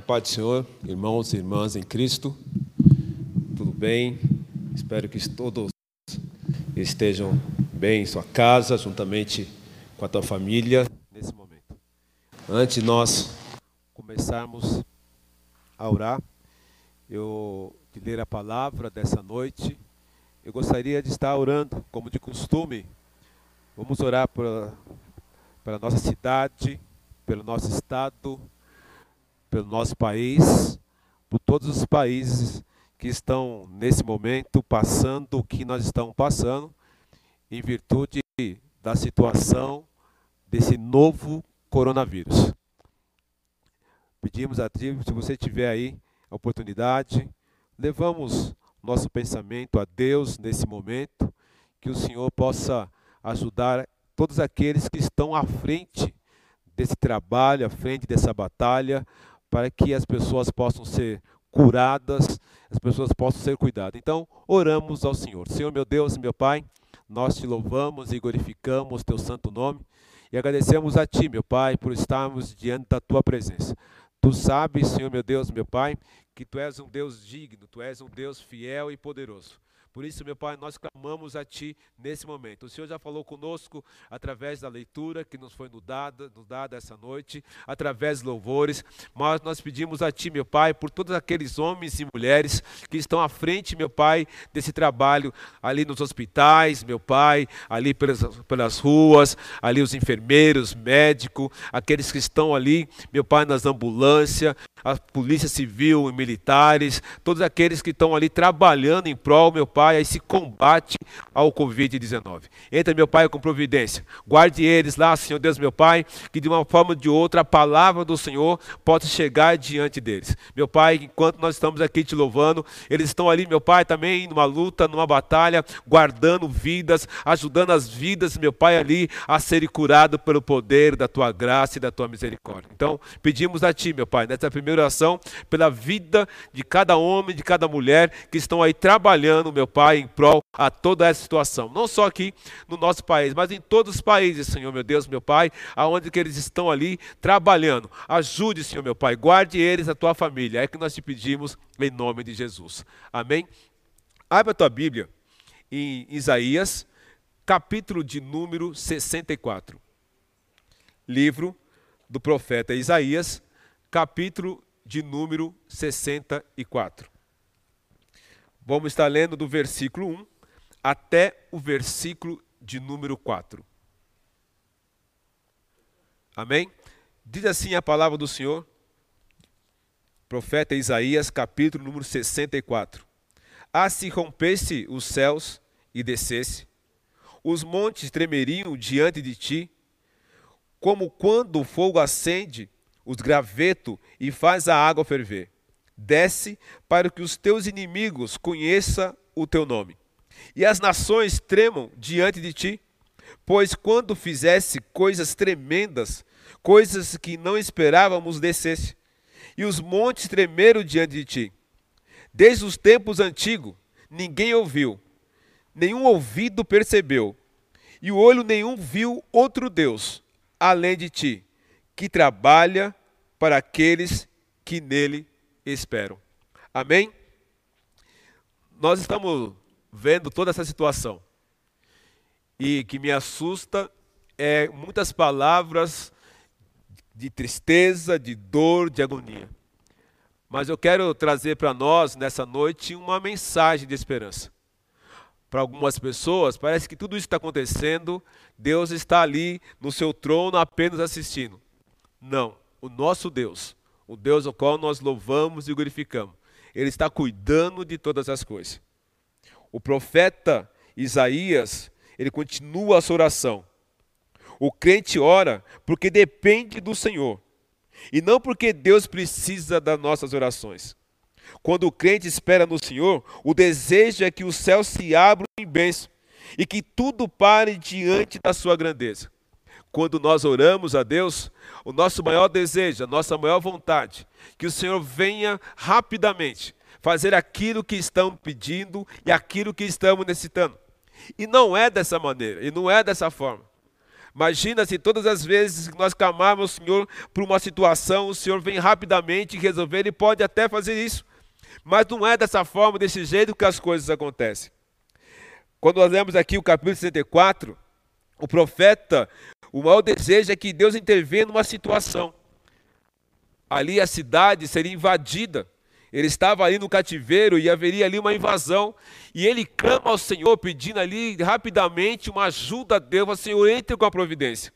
A paz do Senhor, irmãos e irmãs em Cristo, tudo bem? Espero que todos estejam bem em sua casa, juntamente com a tua família, nesse momento. Antes de nós começarmos a orar, eu de ler a palavra dessa noite, eu gostaria de estar orando, como de costume. Vamos orar pela, pela nossa cidade, pelo nosso estado, pelo nosso país, por todos os países que estão nesse momento passando o que nós estamos passando, em virtude da situação desse novo coronavírus. Pedimos a Ti, se você tiver aí a oportunidade, levamos nosso pensamento a Deus nesse momento, que o Senhor possa ajudar todos aqueles que estão à frente desse trabalho, à frente dessa batalha, para que as pessoas possam ser curadas, as pessoas possam ser cuidadas. Então, oramos ao Senhor. Senhor, meu Deus, meu Pai, nós te louvamos e glorificamos teu santo nome e agradecemos a ti, meu Pai, por estarmos diante da tua presença. Tu sabes, Senhor, meu Deus, meu Pai, que tu és um Deus digno, tu és um Deus fiel e poderoso. Por isso, meu Pai, nós clamamos a Ti nesse momento. O Senhor já falou conosco através da leitura que nos foi nos dada, essa noite, através de louvores, mas nós pedimos a Ti, meu Pai, por todos aqueles homens e mulheres que estão à frente, meu Pai, desse trabalho ali nos hospitais, meu Pai, ali pelas, pelas ruas, ali os enfermeiros, médicos, aqueles que estão ali, meu Pai, nas ambulâncias, a polícia civil e militares, todos aqueles que estão ali trabalhando em prol, meu Pai, a esse combate ao Covid-19. Entra, meu Pai, com providência. Guarde eles lá, Senhor Deus, meu Pai, que de uma forma ou de outra a palavra do Senhor possa chegar diante deles. Meu Pai, enquanto nós estamos aqui te louvando, eles estão ali, meu Pai, também numa luta, numa batalha, guardando vidas, ajudando as vidas, meu Pai, ali a serem curados pelo poder da tua graça e da tua misericórdia. Então, pedimos a Ti, meu Pai, nessa primeira primeira oração pela vida de cada homem, de cada mulher que estão aí trabalhando, meu Pai, em prol a toda essa situação. Não só aqui no nosso país, mas em todos os países, Senhor, meu Deus, meu Pai, aonde que eles estão ali trabalhando. Ajude, Senhor, meu Pai, guarde eles, a tua família. É que nós te pedimos em nome de Jesus. Amém? Abra a tua Bíblia em Isaías, capítulo de número 64. Livro do profeta Isaías, capítulo de número 64. Vamos estar lendo do versículo 1 até o versículo de número 4. Amém? Diz assim a palavra do Senhor, profeta Isaías, capítulo número 64. Ah, se rompesse os céus e descesse, os montes tremeriam diante de ti, como quando o fogo acende os gravetos e faz a água ferver. Desce para que os teus inimigos conheçam o teu nome. E as nações tremam diante de ti, pois quando fizesse coisas tremendas, coisas que não esperávamos descesse, e os montes tremeram diante de ti. Desde os tempos antigos, ninguém ouviu, nenhum ouvido percebeu, e o olho nenhum viu outro Deus, além de ti, que trabalha para aqueles que nele esperam. Amém? Nós estamos vendo toda essa situação. E que me assusta é muitas palavras de tristeza, de dor, de agonia. Mas eu quero trazer para nós nessa noite uma mensagem de esperança. Para algumas pessoas, parece que tudo isso está acontecendo, Deus está ali no seu trono apenas assistindo. Não o nosso Deus, o Deus ao qual nós louvamos e glorificamos, ele está cuidando de todas as coisas. O profeta Isaías, ele continua a sua oração. O crente ora porque depende do Senhor e não porque Deus precisa das nossas orações. Quando o crente espera no Senhor, o desejo é que o céu se abra em bênção e que tudo pare diante da sua grandeza. Quando nós oramos a Deus, o nosso maior desejo, a nossa maior vontade, que o Senhor venha rapidamente fazer aquilo que estão pedindo e aquilo que estamos necessitando. E não é dessa maneira, e não é dessa forma. Imagina se todas as vezes que nós clamarmos ao Senhor por uma situação, o Senhor vem rapidamente resolver e pode até fazer isso. Mas não é dessa forma, desse jeito que as coisas acontecem. Quando nós lemos aqui o capítulo 64, o profeta, o maior desejo é que Deus intervenha numa situação. Ali a cidade seria invadida. Ele estava ali no cativeiro e haveria ali uma invasão. E ele clama ao Senhor, pedindo ali rapidamente uma ajuda a Deus. O Senhor, entre com a providência.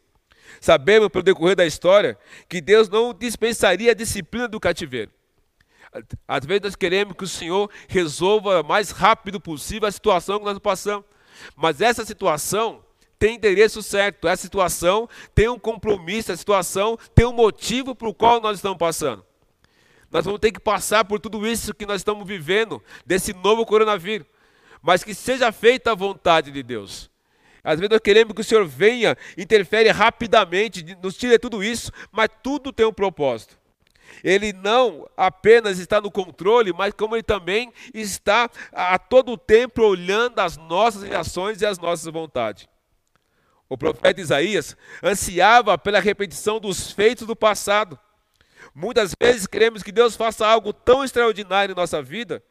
Sabemos, pelo decorrer da história, que Deus não dispensaria a disciplina do cativeiro. Às vezes nós queremos que o Senhor resolva o mais rápido possível a situação que nós passamos. Mas essa situação tem endereço certo, essa situação tem um compromisso, essa situação tem um motivo para o qual nós estamos passando. Nós vamos ter que passar por tudo isso que nós estamos vivendo, desse novo coronavírus. Mas que seja feita a vontade de Deus. Às vezes nós queremos que o Senhor venha, interfere rapidamente, nos tire tudo isso, mas tudo tem um propósito. Ele não apenas está no controle, mas como ele também está a todo tempo olhando as nossas reações e as nossas vontades. O profeta Isaías ansiava pela repetição dos feitos do passado. Muitas vezes queremos que Deus faça algo tão extraordinário em nossa vida,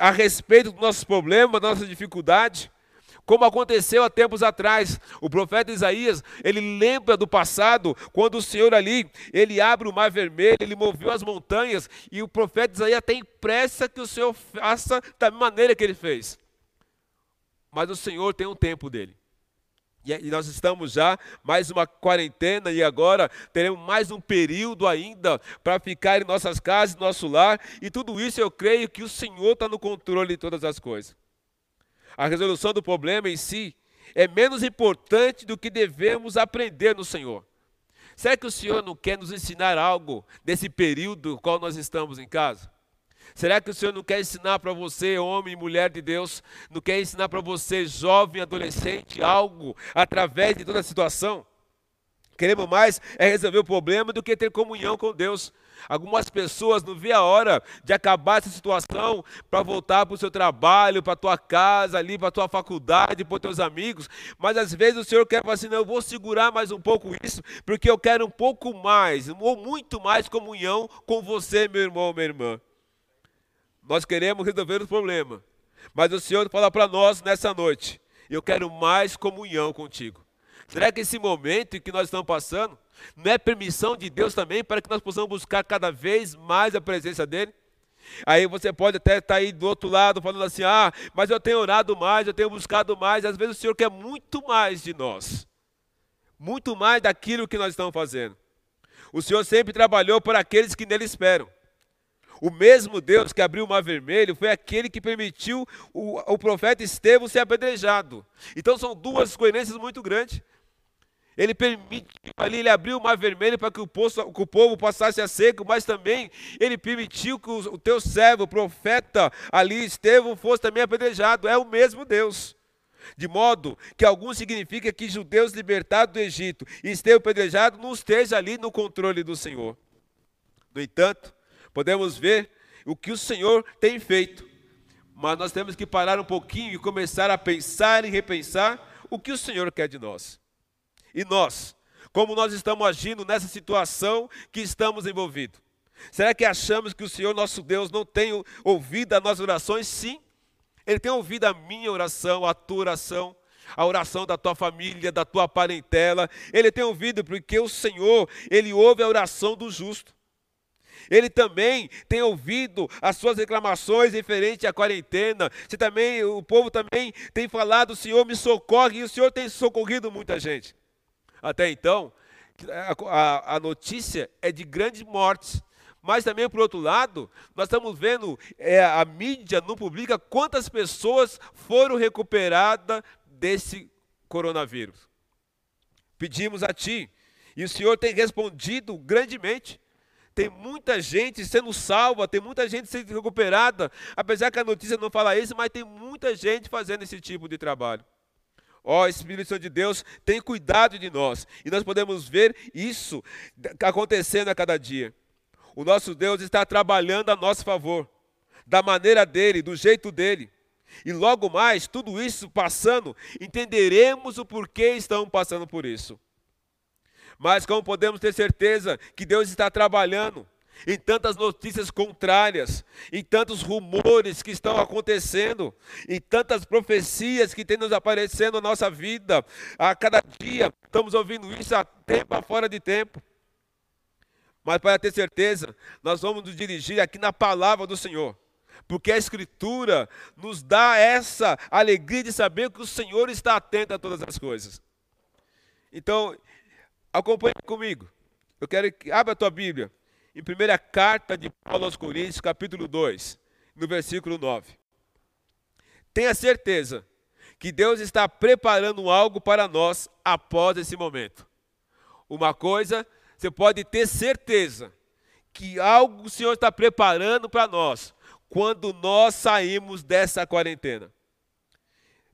a respeito dos nossos problemas, da nossa dificuldade, como aconteceu há tempos atrás. O profeta Isaías, ele lembra do passado, quando o Senhor ali, ele abre o mar vermelho, ele moveu as montanhas, e o profeta Isaías tem pressa que o Senhor faça da maneira que ele fez. Mas o Senhor tem um tempo dele. E nós estamos já mais uma quarentena e agora teremos mais um período ainda para ficar em nossas casas, nosso lar. E tudo isso eu creio que o Senhor está no controle de todas as coisas. A resolução do problema em si é menos importante do que devemos aprender no Senhor. Será que o Senhor não quer nos ensinar algo desse período no qual nós estamos em casa? Será que o Senhor não quer ensinar para você, homem e mulher de Deus, não quer ensinar para você, jovem, adolescente, algo através de toda a situação? Queremos mais é resolver o problema do que ter comunhão com Deus. Algumas pessoas não vê a hora de acabar essa situação para voltar para o seu trabalho, para a tua casa, ali para a tua faculdade, para os teus amigos. Mas às vezes o Senhor quer falar assim, não, eu vou segurar mais um pouco isso, porque eu quero um pouco mais, ou muito mais comunhão com você, meu irmão, minha irmã. Nós queremos resolver o problema. Mas o Senhor fala para nós nessa noite: eu quero mais comunhão contigo. Será que esse momento que nós estamos passando não é permissão de Deus também para que nós possamos buscar cada vez mais a presença dEle? Aí você pode até estar aí do outro lado falando assim: ah, mas eu tenho orado mais, eu tenho buscado mais. Às vezes o Senhor quer muito mais de nós, muito mais daquilo que nós estamos fazendo. O Senhor sempre trabalhou por aqueles que nele esperam. O mesmo Deus que abriu o mar vermelho foi aquele que permitiu o, o profeta Estevão ser apedrejado. Então são duas coincidências muito grandes. Ele permitiu ali, ele abriu o mar vermelho para que o, poço, que o povo passasse a seco, mas também ele permitiu que o, o teu servo, o profeta ali, Estevão, fosse também apedrejado. É o mesmo Deus. De modo que algum significa que judeus libertados do Egito e Estevão apedrejado não esteja ali no controle do Senhor. No entanto, podemos ver o que o Senhor tem feito. Mas nós temos que parar um pouquinho e começar a pensar e repensar o que o Senhor quer de nós. E nós, como nós estamos agindo nessa situação que estamos envolvidos? Será que achamos que o Senhor nosso Deus não tem ouvido as nossas orações? Sim, Ele tem ouvido a minha oração, a tua oração, a oração da tua família, da tua parentela. Ele tem ouvido porque o Senhor, Ele ouve a oração do justo. Ele também tem ouvido as suas reclamações referente à quarentena. Você também, o povo também tem falado, o Senhor me socorre, e o Senhor tem socorrido muita gente. Até então, a, a notícia é de grandes mortes. Mas também, por outro lado, nós estamos vendo, é, a mídia não publica quantas pessoas foram recuperadas desse coronavírus. Pedimos a Ti, e o Senhor tem respondido grandemente. Tem muita gente sendo salva, tem muita gente sendo recuperada, apesar que a notícia não fala isso, mas tem muita gente fazendo esse tipo de trabalho. Ó, oh, Espírito Santo de Deus tem cuidado de nós, e nós podemos ver isso acontecendo a cada dia. O nosso Deus está trabalhando a nosso favor, da maneira dele, do jeito dele. E logo mais, tudo isso passando, entenderemos o porquê estamos passando por isso. Mas como podemos ter certeza que Deus está trabalhando em tantas notícias contrárias, em tantos rumores que estão acontecendo, em tantas profecias que têm nos aparecendo na nossa vida, a cada dia estamos ouvindo isso a tempo a fora de tempo. Mas para ter certeza, nós vamos nos dirigir aqui na palavra do Senhor. Porque a Escritura nos dá essa alegria de saber que o Senhor está atento a todas as coisas. Então, acompanhe comigo. Eu quero que abra a tua Bíblia em primeira carta de Paulo aos Coríntios, capítulo 2, no versículo 9. Tenha certeza que Deus está preparando algo para nós após esse momento. Uma coisa você pode ter certeza que algo o Senhor está preparando para nós quando nós saímos dessa quarentena.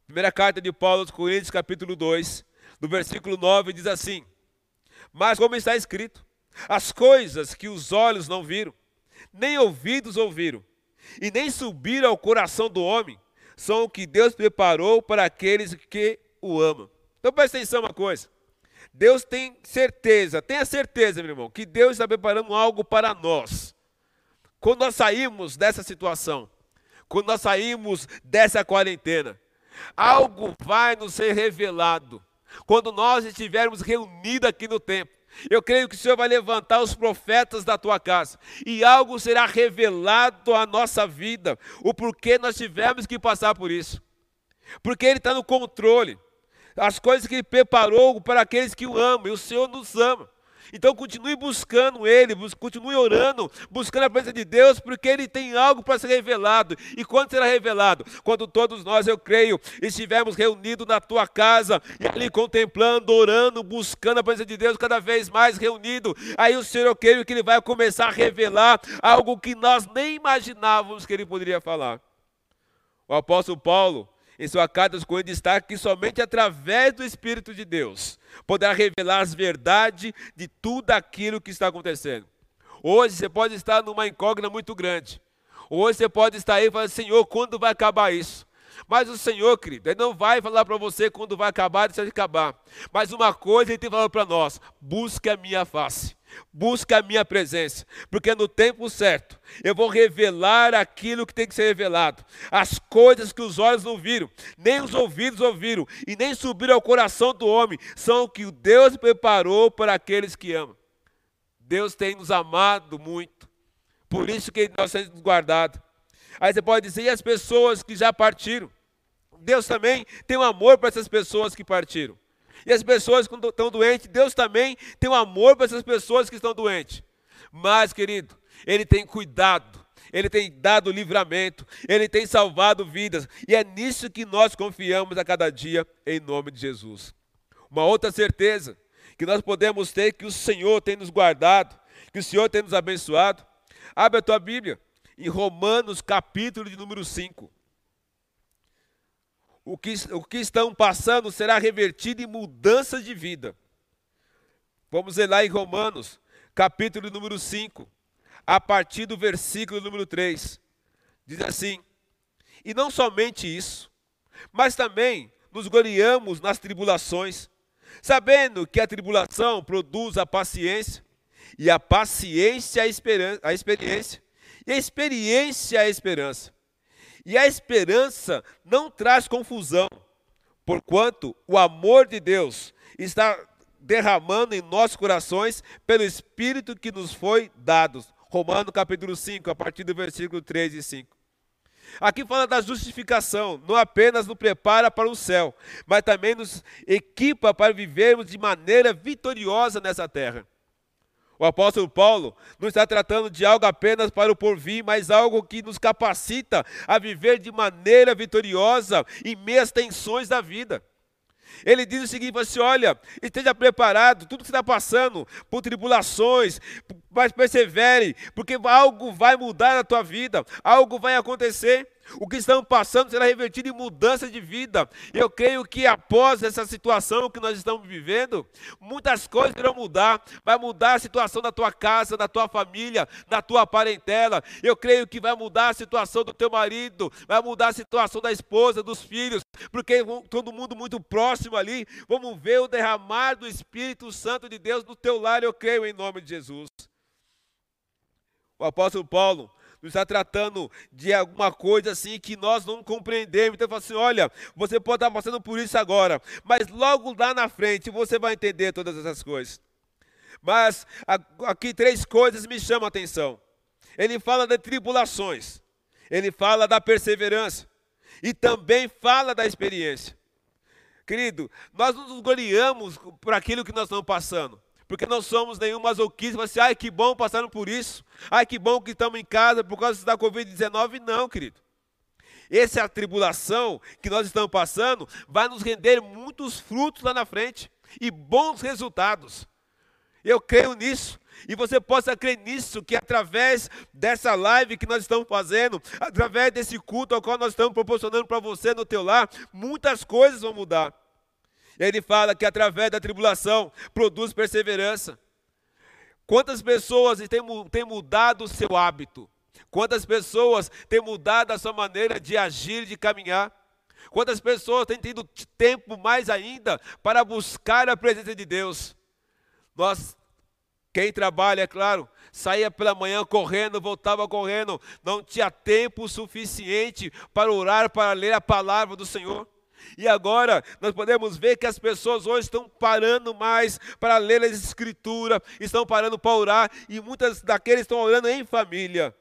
Primeira carta de Paulo aos Coríntios, capítulo 2, no versículo 9, diz assim: Mas como está escrito, as coisas que os olhos não viram, nem ouvidos ouviram, e nem subiram ao coração do homem, são o que Deus preparou para aqueles que o amam. Então presta atenção uma coisa. Deus tem certeza, tenha certeza, meu irmão, que Deus está preparando algo para nós. Quando nós saímos dessa situação, quando nós saímos dessa quarentena, algo vai nos ser revelado. Quando nós estivermos reunidos aqui no templo, eu creio que o Senhor vai levantar os profetas da tua casa e algo será revelado à nossa vida, o porquê nós tivemos que passar por isso. Porque Ele está no controle as coisas que Ele preparou para aqueles que o amam, e o Senhor nos ama. Então continue buscando Ele, continue orando, buscando a presença de Deus, porque Ele tem algo para ser revelado. E quando será revelado? Quando todos nós, eu creio, estivermos reunidos na tua casa, e ali contemplando, orando, buscando a presença de Deus cada vez mais reunido. Aí o Senhor, eu creio que Ele vai começar a revelar algo que nós nem imaginávamos que Ele poderia falar. O apóstolo Paulo, em sua carta aos Coríntios destaca que somente através do Espírito de Deus poderá revelar as verdades de tudo aquilo que está acontecendo. Hoje você pode estar numa incógnita muito grande. Hoje você pode estar aí e falar, Senhor, quando vai acabar isso? Mas o Senhor, querido, Ele não vai falar para você quando vai acabar, deixa de acabar. Mas uma coisa Ele tem falado para nós: busque a minha face. Busque a minha presença, porque no tempo certo eu vou revelar aquilo que tem que ser revelado, as coisas que os olhos não viram, nem os ouvidos ouviram, e nem subiram ao coração do homem, são o que Deus preparou para aqueles que amam. Deus tem nos amado muito, por isso que nós temos guardado. Aí você pode dizer, e as pessoas que já partiram? Deus também tem um amor para essas pessoas que partiram. E as pessoas que estão doentes, Deus também tem um amor para essas pessoas que estão doentes. Mas, querido, Ele tem cuidado, Ele tem dado livramento, Ele tem salvado vidas. E é nisso que nós confiamos a cada dia, em nome de Jesus. Uma outra certeza que nós podemos ter que o Senhor tem nos guardado, que o Senhor tem nos abençoado. Abre a tua Bíblia em Romanos, capítulo de número 5 o que, o que estão passando será revertido em mudança de vida. Vamos ler lá em Romanos, capítulo número 5, a partir do versículo número 3. Diz assim: E não somente isso, mas também nos gloriamos nas tribulações, sabendo que a tribulação produz a paciência, e a paciência a, a experiência, e a experiência a esperança. E a esperança não traz confusão, porquanto o amor de Deus está derramando em nossos corações pelo Espírito que nos foi dado. Romanos capítulo 5, a partir do versículo 3 e 5. Aqui fala da justificação, não apenas nos prepara para o céu, mas também nos equipa para vivermos de maneira vitoriosa nessa terra. O apóstolo Paulo não está tratando de algo apenas para o porvir, mas algo que nos capacita a viver de maneira vitoriosa em meias tensões da vida. Ele diz o seguinte: assim, olha, esteja preparado, tudo que você está passando, por tribulações, mas persevere, porque algo vai mudar na tua vida, algo vai acontecer. O que estamos passando será revertido em mudança de vida. Eu creio que após essa situação que nós estamos vivendo, muitas coisas irão mudar. Vai mudar a situação da tua casa, da tua família, da tua parentela. Eu creio que vai mudar a situação do teu marido, vai mudar a situação da esposa, dos filhos, porque todo mundo muito próximo ali. Vamos ver o derramar do Espírito Santo de Deus no teu lar, eu creio em nome de Jesus. O apóstolo Paulo nos está tratando de alguma coisa assim que nós não compreendemos. Então, ele fala assim: olha, você pode estar passando por isso agora, mas logo lá na frente você vai entender todas essas coisas. Mas aqui três coisas me chamam a atenção. Ele fala de tribulações, ele fala da perseverança e também fala da experiência. Querido, nós não nos gloriamos por aquilo que nós estamos passando porque não somos nenhum masoquista, mas assim, ai que bom passando por isso, ai que bom que estamos em casa por causa da Covid-19. Não, querido. Essa é tribulação que nós estamos passando, vai nos render muitos frutos lá na frente e bons resultados. Eu creio nisso. E você possa crer nisso, que através dessa live que nós estamos fazendo, através desse culto ao qual nós estamos proporcionando para você no teu lar, muitas coisas vão mudar. Ele fala que através da tribulação produz perseverança. Quantas pessoas têm, têm mudado o seu hábito? Quantas pessoas têm mudado a sua maneira de agir, de caminhar? Quantas pessoas têm tido tempo mais ainda para buscar a presença de Deus? Nós, quem trabalha, é claro, saía pela manhã correndo, voltava correndo, não tinha tempo suficiente para orar, para ler a palavra do Senhor. E agora nós podemos ver que as pessoas hoje estão parando mais para ler a Escritura, estão parando para orar, e muitas daqueles estão orando em família.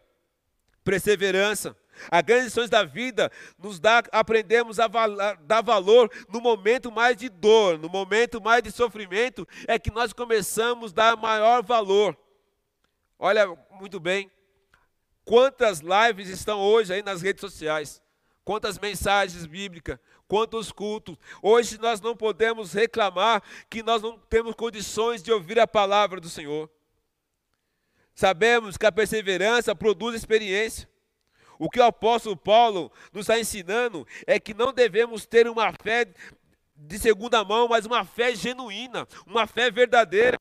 Perseverança. As grandes lições da vida nos dá, aprendemos a, val, dar valor no momento mais de dor, no momento mais de sofrimento, é que nós começamos a dar maior valor. Olha muito bem, quantas lives estão hoje aí nas redes sociais, quantas mensagens bíblicas, quantos cultos. Hoje nós não podemos reclamar que nós não temos condições de ouvir a palavra do Senhor. Sabemos que a perseverança produz experiência. O que o apóstolo Paulo nos está ensinando é que não devemos ter uma fé de segunda mão, mas uma fé genuína, uma fé verdadeira.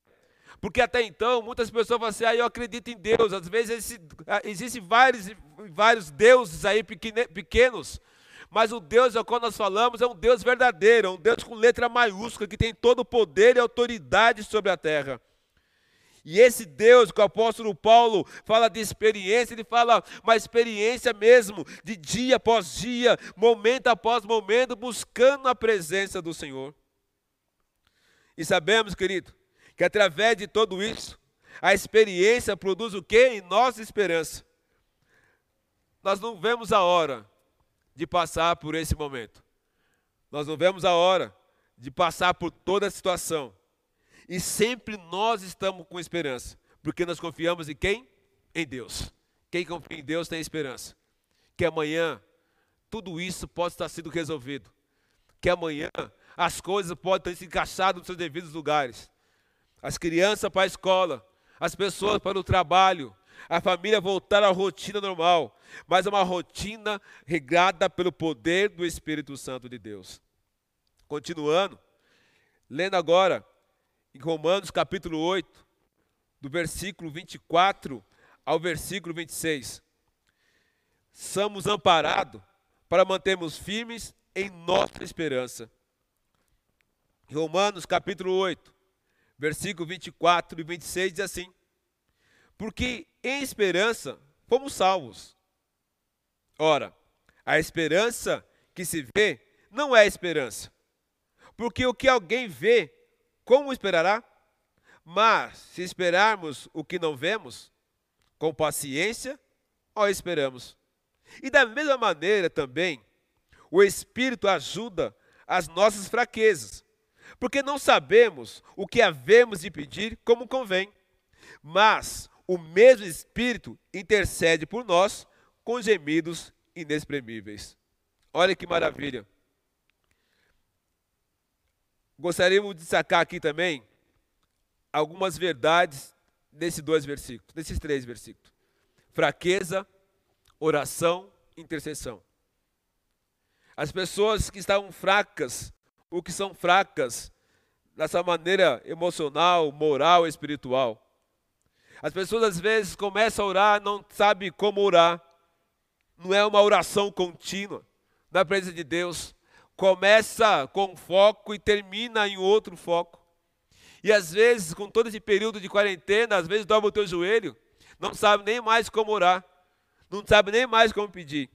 Porque até então, muitas pessoas falam assim, ah, eu acredito em Deus. Às vezes ah, existem vários, vários deuses aí pequenos, mas o Deus ao qual nós falamos é um Deus verdadeiro, é um Deus com letra maiúscula, que tem todo o poder e autoridade sobre a terra. E esse Deus que o apóstolo Paulo fala de experiência, ele fala uma experiência mesmo, de dia após dia, momento após momento, buscando a presença do Senhor. E sabemos, querido, que através de tudo isso, a experiência produz o que? Em nossa esperança. Nós não vemos a hora de passar por esse momento. Nós não vemos a hora de passar por toda a situação. E sempre nós estamos com esperança, porque nós confiamos em quem? Em Deus. Quem confia em Deus tem esperança. Que amanhã tudo isso pode estar sendo resolvido. Que amanhã as coisas podem ter se encaixado nos seus devidos lugares. As crianças para a escola, as pessoas para o trabalho, a família voltar à rotina normal, mas uma rotina regrada pelo poder do Espírito Santo de Deus. Continuando, lendo agora em Romanos capítulo 8, do versículo 24 ao versículo 26. Somos amparados para mantermos firmes em nossa esperança. Romanos capítulo 8, versículo 24 e 26 diz assim: Porque em esperança fomos salvos. Ora, a esperança que se vê não é esperança. Porque o que alguém vê, como esperará? Mas se esperarmos o que não vemos, com paciência, ó esperamos. E da mesma maneira também, o Espírito ajuda as nossas fraquezas, porque não sabemos o que havemos de pedir como convém. Mas o mesmo Espírito intercede por nós com gemidos inexprimíveis. Olha que maravilha. Gostaríamos de sacar aqui também algumas verdades nesses dois versículos, nesses três versículos: fraqueza, oração, intercessão. As pessoas que estavam fracas, o que são fracas, dessa maneira emocional, moral, espiritual. As pessoas às vezes começam a orar, não sabem como orar. Não é uma oração contínua na presença de Deus. Começa com foco e termina em outro foco. E às vezes, com todo esse período de quarentena, às vezes dobra o teu joelho, não sabe nem mais como orar, não sabe nem mais como pedir.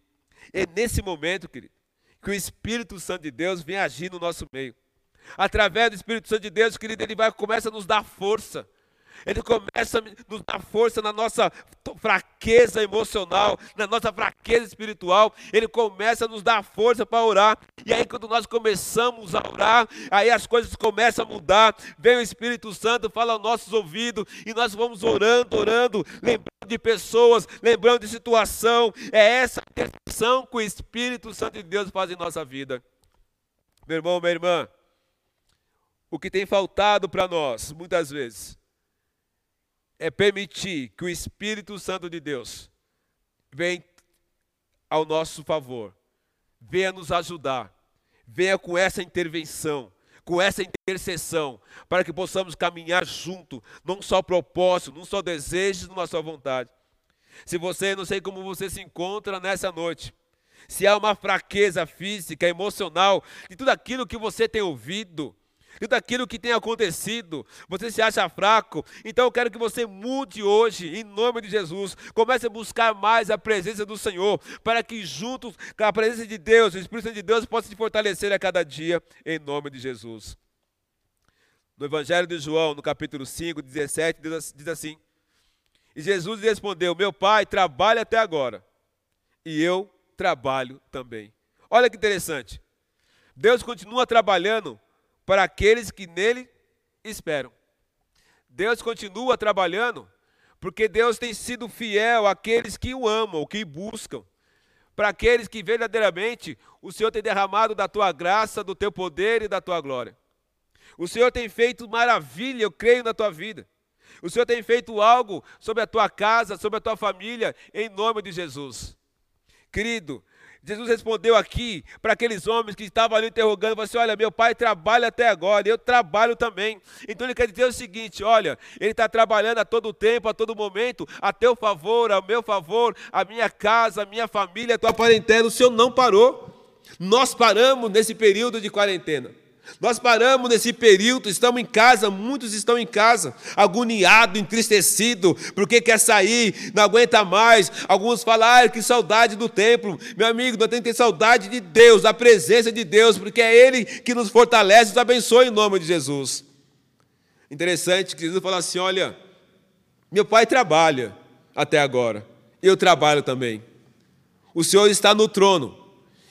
É nesse momento, querido, que o Espírito Santo de Deus vem agir no nosso meio. Através do Espírito Santo de Deus, querido, ele vai começa a nos dar força ele começa a nos dar força na nossa fraqueza emocional, na nossa fraqueza espiritual. Ele começa a nos dar força para orar. E aí, quando nós começamos a orar, aí as coisas começam a mudar. Vem o Espírito Santo, fala aos nossos ouvidos, e nós vamos orando, orando, lembrando de pessoas, lembrando de situação. É essa intercessão que o Espírito Santo de Deus faz em nossa vida. Meu irmão, minha irmã, o que tem faltado para nós, muitas vezes, é permitir que o Espírito Santo de Deus venha ao nosso favor, venha nos ajudar, venha com essa intervenção, com essa intercessão, para que possamos caminhar junto, não só propósito, não só desejos, numa só vontade. Se você, não sei como você se encontra nessa noite, se há uma fraqueza física, emocional, de tudo aquilo que você tem ouvido, tudo aquilo que tem acontecido, você se acha fraco, então eu quero que você mude hoje, em nome de Jesus. Comece a buscar mais a presença do Senhor, para que juntos, com a presença de Deus, o Espírito de Deus, possa te fortalecer a cada dia, em nome de Jesus. No Evangelho de João, no capítulo 5, 17, diz assim: E Jesus respondeu: Meu pai trabalha até agora, e eu trabalho também. Olha que interessante. Deus continua trabalhando para aqueles que nele esperam. Deus continua trabalhando, porque Deus tem sido fiel àqueles que o amam, que buscam. Para aqueles que verdadeiramente o Senhor tem derramado da tua graça, do teu poder e da tua glória. O Senhor tem feito maravilha, eu creio, na tua vida. O Senhor tem feito algo sobre a tua casa, sobre a tua família, em nome de Jesus. Querido, Jesus respondeu aqui para aqueles homens que estavam ali interrogando, falou assim, olha, meu pai trabalha até agora, eu trabalho também. Então ele quer dizer o seguinte, olha, ele está trabalhando a todo tempo, a todo momento, a teu favor, ao meu favor, a minha casa, a minha família, a tua parentela, o Senhor não parou. Nós paramos nesse período de quarentena. Nós paramos nesse período, estamos em casa, muitos estão em casa, agoniado, entristecido, porque quer sair, não aguenta mais. Alguns falam, ah, que saudade do templo. Meu amigo, nós temos que ter saudade de Deus, da presença de Deus, porque é Ele que nos fortalece, nos abençoa em nome de Jesus. Interessante que Jesus fala assim: olha, meu pai trabalha até agora, eu trabalho também. O Senhor está no trono,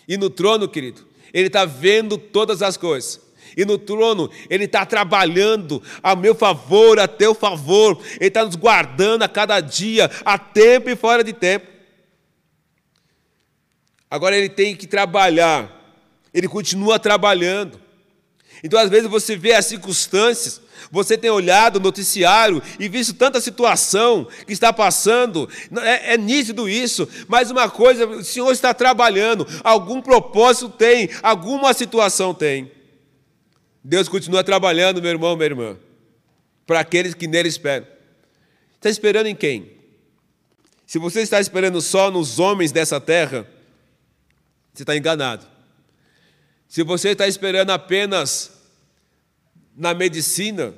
e no trono, querido, Ele está vendo todas as coisas. E no trono, Ele está trabalhando a meu favor, a teu favor. Ele está nos guardando a cada dia, a tempo e fora de tempo. Agora Ele tem que trabalhar. Ele continua trabalhando. Então, às vezes, você vê as circunstâncias, você tem olhado o noticiário e visto tanta situação que está passando, é, é nítido isso, mas uma coisa, o Senhor está trabalhando, algum propósito tem, alguma situação tem. Deus continua trabalhando, meu irmão, minha irmã, para aqueles que nele esperam. Está esperando em quem? Se você está esperando só nos homens dessa terra, você está enganado. Se você está esperando apenas na medicina,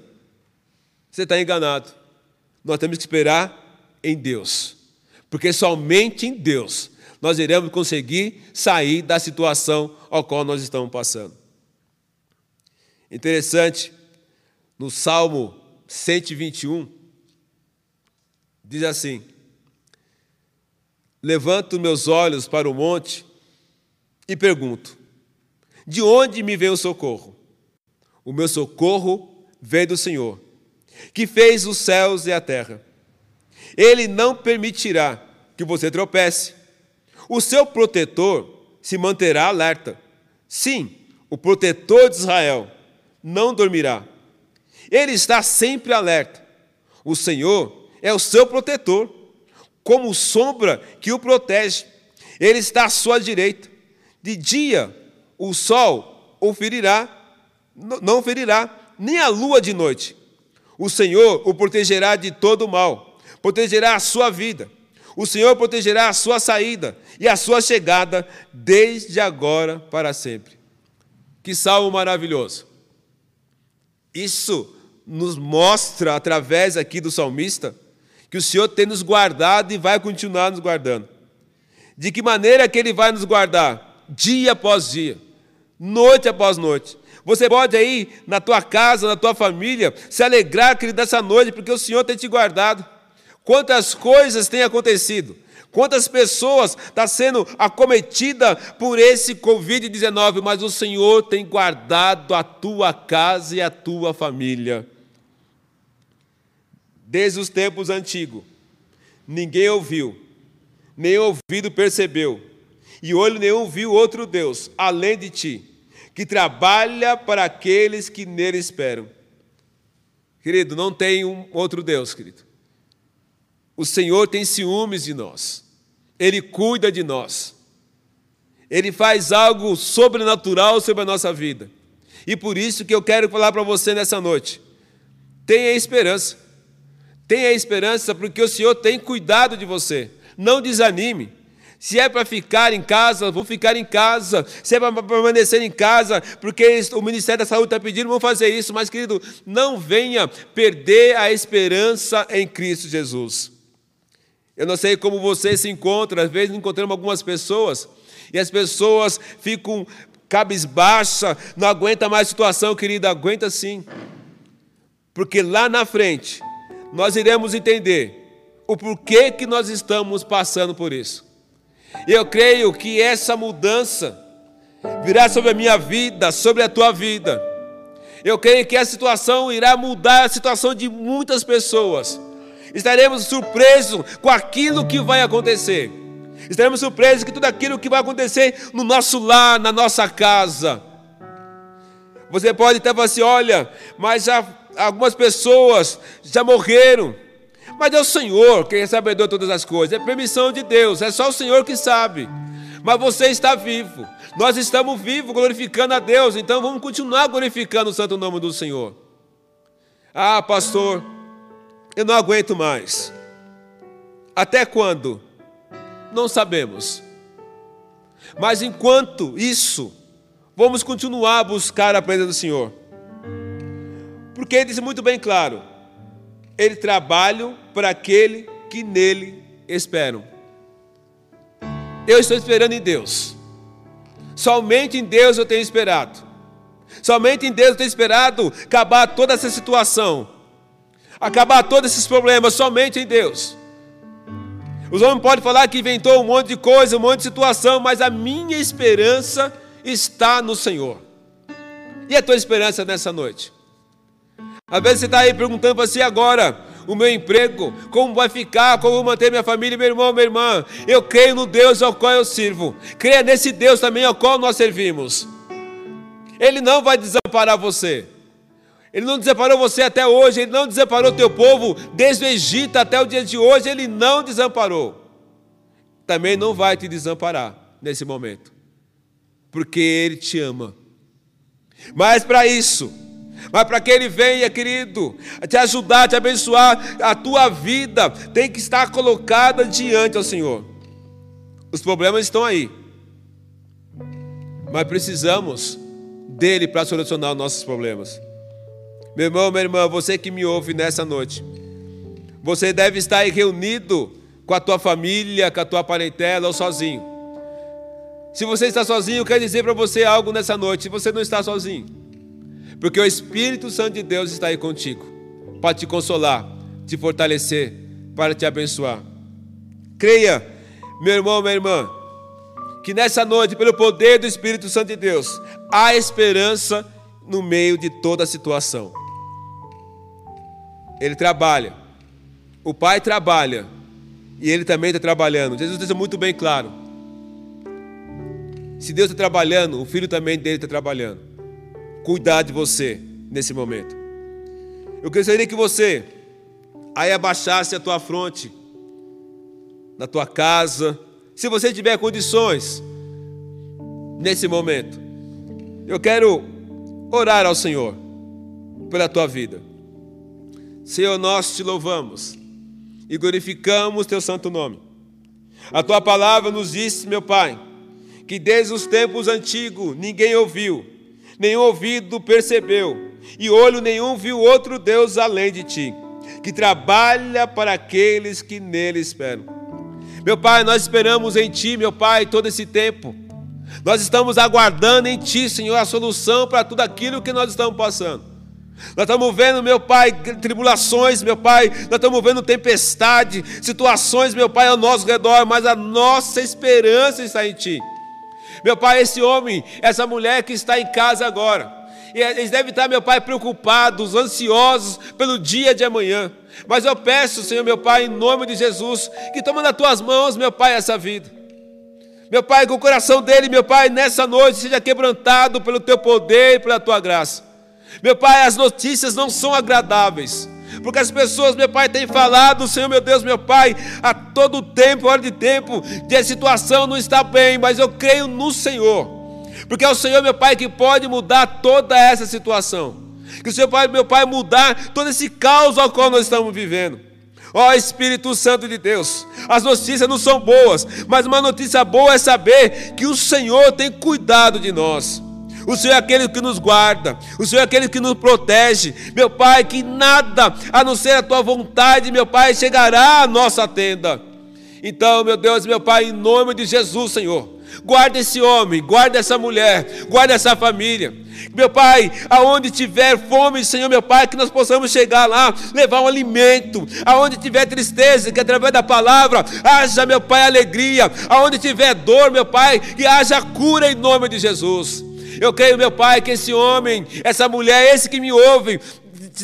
você está enganado. Nós temos que esperar em Deus, porque somente em Deus nós iremos conseguir sair da situação ao qual nós estamos passando. Interessante, no Salmo 121, diz assim: Levanto meus olhos para o monte e pergunto: De onde me vem o socorro? O meu socorro vem do Senhor, que fez os céus e a terra. Ele não permitirá que você tropece. O seu protetor se manterá alerta. Sim, o protetor de Israel não dormirá. Ele está sempre alerta. O Senhor é o seu protetor, como sombra que o protege. Ele está à sua direita. De dia o sol o ferirá, não ferirá, nem a lua de noite. O Senhor o protegerá de todo mal, protegerá a sua vida. O Senhor protegerá a sua saída e a sua chegada desde agora para sempre. Que salmo maravilhoso! Isso nos mostra, através aqui do salmista, que o Senhor tem nos guardado e vai continuar nos guardando. De que maneira que Ele vai nos guardar? Dia após dia, noite após noite. Você pode aí, na tua casa, na tua família, se alegrar, querido, dessa noite, porque o Senhor tem te guardado. Quantas coisas têm acontecido? Quantas pessoas estão tá sendo acometidas por esse Covid-19, mas o Senhor tem guardado a tua casa e a tua família desde os tempos antigos. Ninguém ouviu, nem ouvido percebeu, e olho nenhum viu outro Deus, além de ti, que trabalha para aqueles que nele esperam. Querido, não tem um outro Deus, querido. O Senhor tem ciúmes de nós, Ele cuida de nós, Ele faz algo sobrenatural sobre a nossa vida. E por isso que eu quero falar para você nessa noite: tenha esperança. Tenha esperança, porque o Senhor tem cuidado de você. Não desanime. Se é para ficar em casa, vou ficar em casa. Se é para permanecer em casa, porque o Ministério da Saúde está pedindo, vamos fazer isso. Mas, querido, não venha perder a esperança em Cristo Jesus. Eu não sei como você se encontra, às vezes encontramos algumas pessoas, e as pessoas ficam cabisbaixa, não aguenta mais a situação, querida, aguenta sim. Porque lá na frente, nós iremos entender o porquê que nós estamos passando por isso. Eu creio que essa mudança virá sobre a minha vida, sobre a tua vida. Eu creio que a situação irá mudar a situação de muitas pessoas. Estaremos surpresos com aquilo que vai acontecer. Estaremos surpresos com tudo aquilo que vai acontecer no nosso lar, na nossa casa. Você pode até falar assim: olha, mas já algumas pessoas já morreram. Mas é o Senhor quem é sabedor de todas as coisas. É permissão de Deus. É só o Senhor que sabe. Mas você está vivo. Nós estamos vivos glorificando a Deus. Então vamos continuar glorificando o santo nome do Senhor. Ah, pastor, eu não aguento mais. Até quando? Não sabemos. Mas enquanto isso, vamos continuar a buscar a presença do Senhor. Porque ele disse muito bem claro: ele trabalha para aquele que nele esperam. Eu estou esperando em Deus. Somente em Deus eu tenho esperado. Somente em Deus eu tenho esperado acabar toda essa situação. Acabar todos esses problemas, somente em Deus. Os homens podem falar que inventou um monte de coisa, um monte de situação, mas a minha esperança está no Senhor. E a tua esperança nessa noite? Às vezes você está aí perguntando para si agora, o meu emprego, como vai ficar, como vou manter minha família, meu irmão, minha irmã. Eu creio no Deus ao qual eu sirvo. Creia nesse Deus também ao qual nós servimos. Ele não vai desamparar você. Ele não desamparou você até hoje, ele não desamparou teu povo desde o Egito até o dia de hoje, ele não desamparou. Também não vai te desamparar nesse momento, porque ele te ama. Mas para isso, mas para que Ele venha, querido, te ajudar, te abençoar, a tua vida tem que estar colocada diante ao Senhor. Os problemas estão aí, mas precisamos dele para solucionar os nossos problemas. Meu irmão, minha irmã, você que me ouve nessa noite, você deve estar aí reunido com a tua família, com a tua parentela ou sozinho. Se você está sozinho, eu quero dizer para você algo nessa noite. Você não está sozinho, porque o Espírito Santo de Deus está aí contigo para te consolar, te fortalecer, para te abençoar. Creia, meu irmão, minha irmã, que nessa noite, pelo poder do Espírito Santo de Deus, há esperança no meio de toda a situação. Ele trabalha, o Pai trabalha, e Ele também está trabalhando. Jesus deixa muito bem claro. Se Deus está trabalhando, o Filho também dele está trabalhando cuidar de você nesse momento. Eu gostaria que você aí abaixasse a tua fronte na tua casa, se você tiver condições nesse momento. Eu quero orar ao Senhor pela tua vida. Senhor, nós te louvamos e glorificamos teu santo nome. A tua palavra nos diz, meu Pai, que desde os tempos antigos ninguém ouviu, nenhum ouvido percebeu, e olho nenhum viu outro Deus além de ti, que trabalha para aqueles que nele esperam. Meu Pai, nós esperamos em Ti, meu Pai, todo esse tempo. Nós estamos aguardando em Ti, Senhor, a solução para tudo aquilo que nós estamos passando. Nós estamos vendo, meu Pai, tribulações, meu Pai, nós estamos vendo tempestade, situações, meu Pai, ao nosso redor, mas a nossa esperança está em Ti. Meu Pai, esse homem, essa mulher que está em casa agora, eles devem estar, meu Pai, preocupados, ansiosos pelo dia de amanhã. Mas eu peço, Senhor, meu Pai, em nome de Jesus, que toma nas tuas mãos, meu Pai, essa vida. Meu Pai, que o coração dele, meu Pai, nessa noite seja quebrantado pelo teu poder e pela tua graça. Meu Pai, as notícias não são agradáveis. Porque as pessoas, meu Pai, têm falado, Senhor, meu Deus, meu Pai, a todo tempo, hora de tempo, de a situação não está bem, mas eu creio no Senhor. Porque é o Senhor, meu Pai, que pode mudar toda essa situação. Que o Senhor pode, meu Pai, mudar todo esse caos ao qual nós estamos vivendo. Ó oh, Espírito Santo de Deus, as notícias não são boas, mas uma notícia boa é saber que o Senhor tem cuidado de nós. O Senhor é aquele que nos guarda, o Senhor é aquele que nos protege. Meu Pai, que nada a não ser a tua vontade, meu Pai, chegará à nossa tenda. Então, meu Deus, meu Pai, em nome de Jesus, Senhor, Guarda esse homem, guarda essa mulher, guarda essa família. Meu Pai, aonde tiver fome, Senhor, meu Pai, que nós possamos chegar lá, levar um alimento. Aonde tiver tristeza, que através da palavra haja, meu Pai, alegria. Aonde tiver dor, meu Pai, que haja cura em nome de Jesus. Eu creio, meu Pai, que esse homem, essa mulher, esse que me ouve,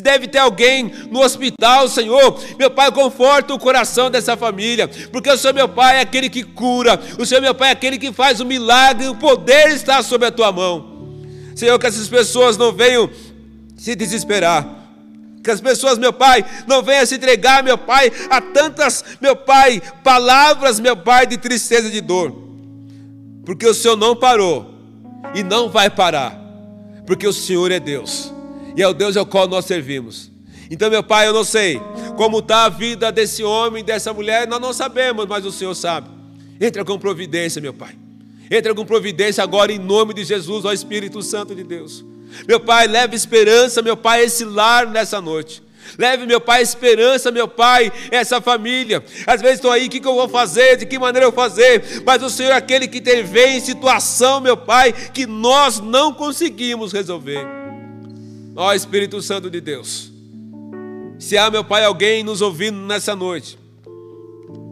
deve ter alguém no hospital, Senhor. Meu Pai, conforta o coração dessa família, porque o Senhor, meu Pai, é aquele que cura, o Senhor, meu Pai, é aquele que faz o milagre, o poder está sob a tua mão. Senhor, que essas pessoas não venham se desesperar. Que as pessoas, meu Pai, não venham se entregar, meu Pai, a tantas, meu Pai, palavras, meu Pai, de tristeza e de dor. Porque o Senhor não parou e não vai parar, porque o Senhor é Deus e é o Deus ao qual nós servimos. Então, meu Pai, eu não sei como está a vida desse homem, dessa mulher, nós não sabemos, mas o Senhor sabe. Entra com providência, meu Pai. Entra com providência agora em nome de Jesus, ó Espírito Santo de Deus. Meu Pai, leve esperança, meu Pai, esse lar nessa noite. Leve, meu Pai, esperança, meu Pai, essa família. Às vezes estão aí, o que, que eu vou fazer? De que maneira eu vou fazer? Mas o Senhor é aquele que intervém em situação, meu Pai, que nós não conseguimos resolver. Ó Espírito Santo de Deus, se há, meu Pai, alguém nos ouvindo nessa noite,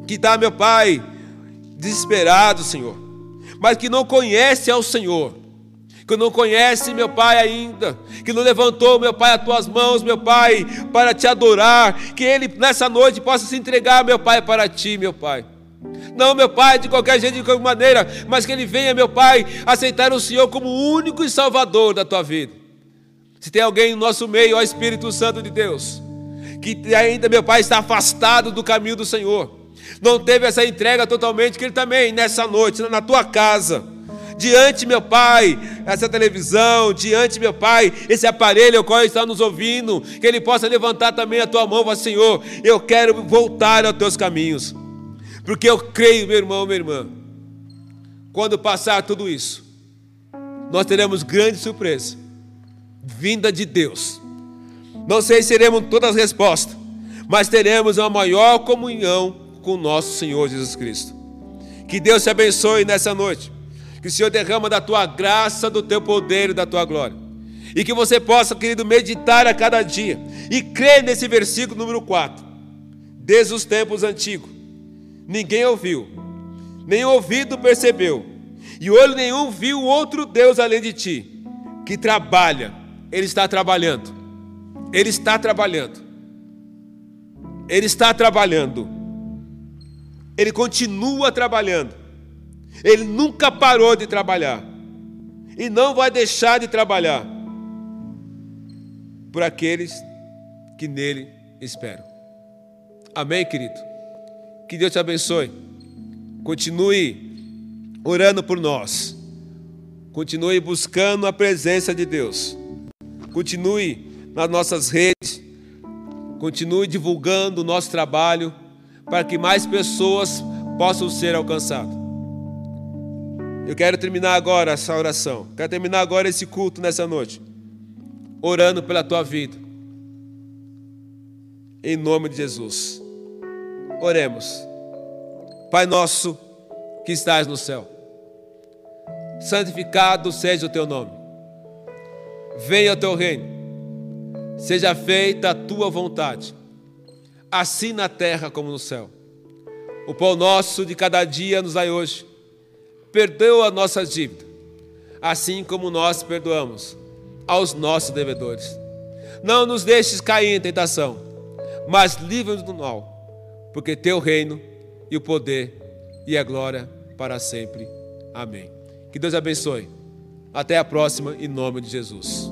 que está, meu Pai, desesperado, Senhor, mas que não conhece ao Senhor, que não conhece, meu Pai, ainda, que não levantou, meu Pai, as tuas mãos, meu Pai, para te adorar, que ele nessa noite possa se entregar, meu Pai, para ti, meu Pai. Não, meu Pai, de qualquer jeito, de qualquer maneira, mas que ele venha, meu Pai, aceitar o Senhor como único e salvador da tua vida. Se tem alguém no nosso meio, ó Espírito Santo de Deus, que ainda, meu Pai, está afastado do caminho do Senhor, não teve essa entrega totalmente, que ele também, nessa noite, na tua casa, diante, meu Pai, essa televisão, diante, meu Pai, esse aparelho ao qual está nos ouvindo, que ele possa levantar também a tua mão, para Senhor, eu quero voltar aos teus caminhos, porque eu creio, meu irmão, minha irmã, quando passar tudo isso, nós teremos grande surpresa vinda de Deus. Não sei se teremos todas as respostas, mas teremos uma maior comunhão com o nosso Senhor Jesus Cristo. Que Deus te abençoe nessa noite. Que o Senhor derrama da tua graça, do teu poder e da tua glória. E que você possa, querido, meditar a cada dia e crer nesse versículo número 4. Desde os tempos antigos, ninguém ouviu, nem ouvido percebeu, e olho nenhum viu outro Deus além de ti, que trabalha ele está trabalhando. Ele está trabalhando. Ele está trabalhando. Ele continua trabalhando. Ele nunca parou de trabalhar. E não vai deixar de trabalhar por aqueles que nele esperam. Amém, querido? Que Deus te abençoe. Continue orando por nós. Continue buscando a presença de Deus. Continue nas nossas redes. Continue divulgando o nosso trabalho para que mais pessoas possam ser alcançadas. Eu quero terminar agora essa oração. Quero terminar agora esse culto nessa noite. Orando pela tua vida. Em nome de Jesus. Oremos. Pai nosso que estás no céu. Santificado seja o teu nome. Venha o teu reino. Seja feita a tua vontade, assim na terra como no céu. O pão nosso de cada dia nos dai hoje. Perdoa a nossa dívida, assim como nós perdoamos aos nossos devedores. Não nos deixes cair em tentação, mas livra-nos do mal, porque teu reino e o poder e a glória para sempre. Amém. Que Deus abençoe. Até a próxima, em nome de Jesus.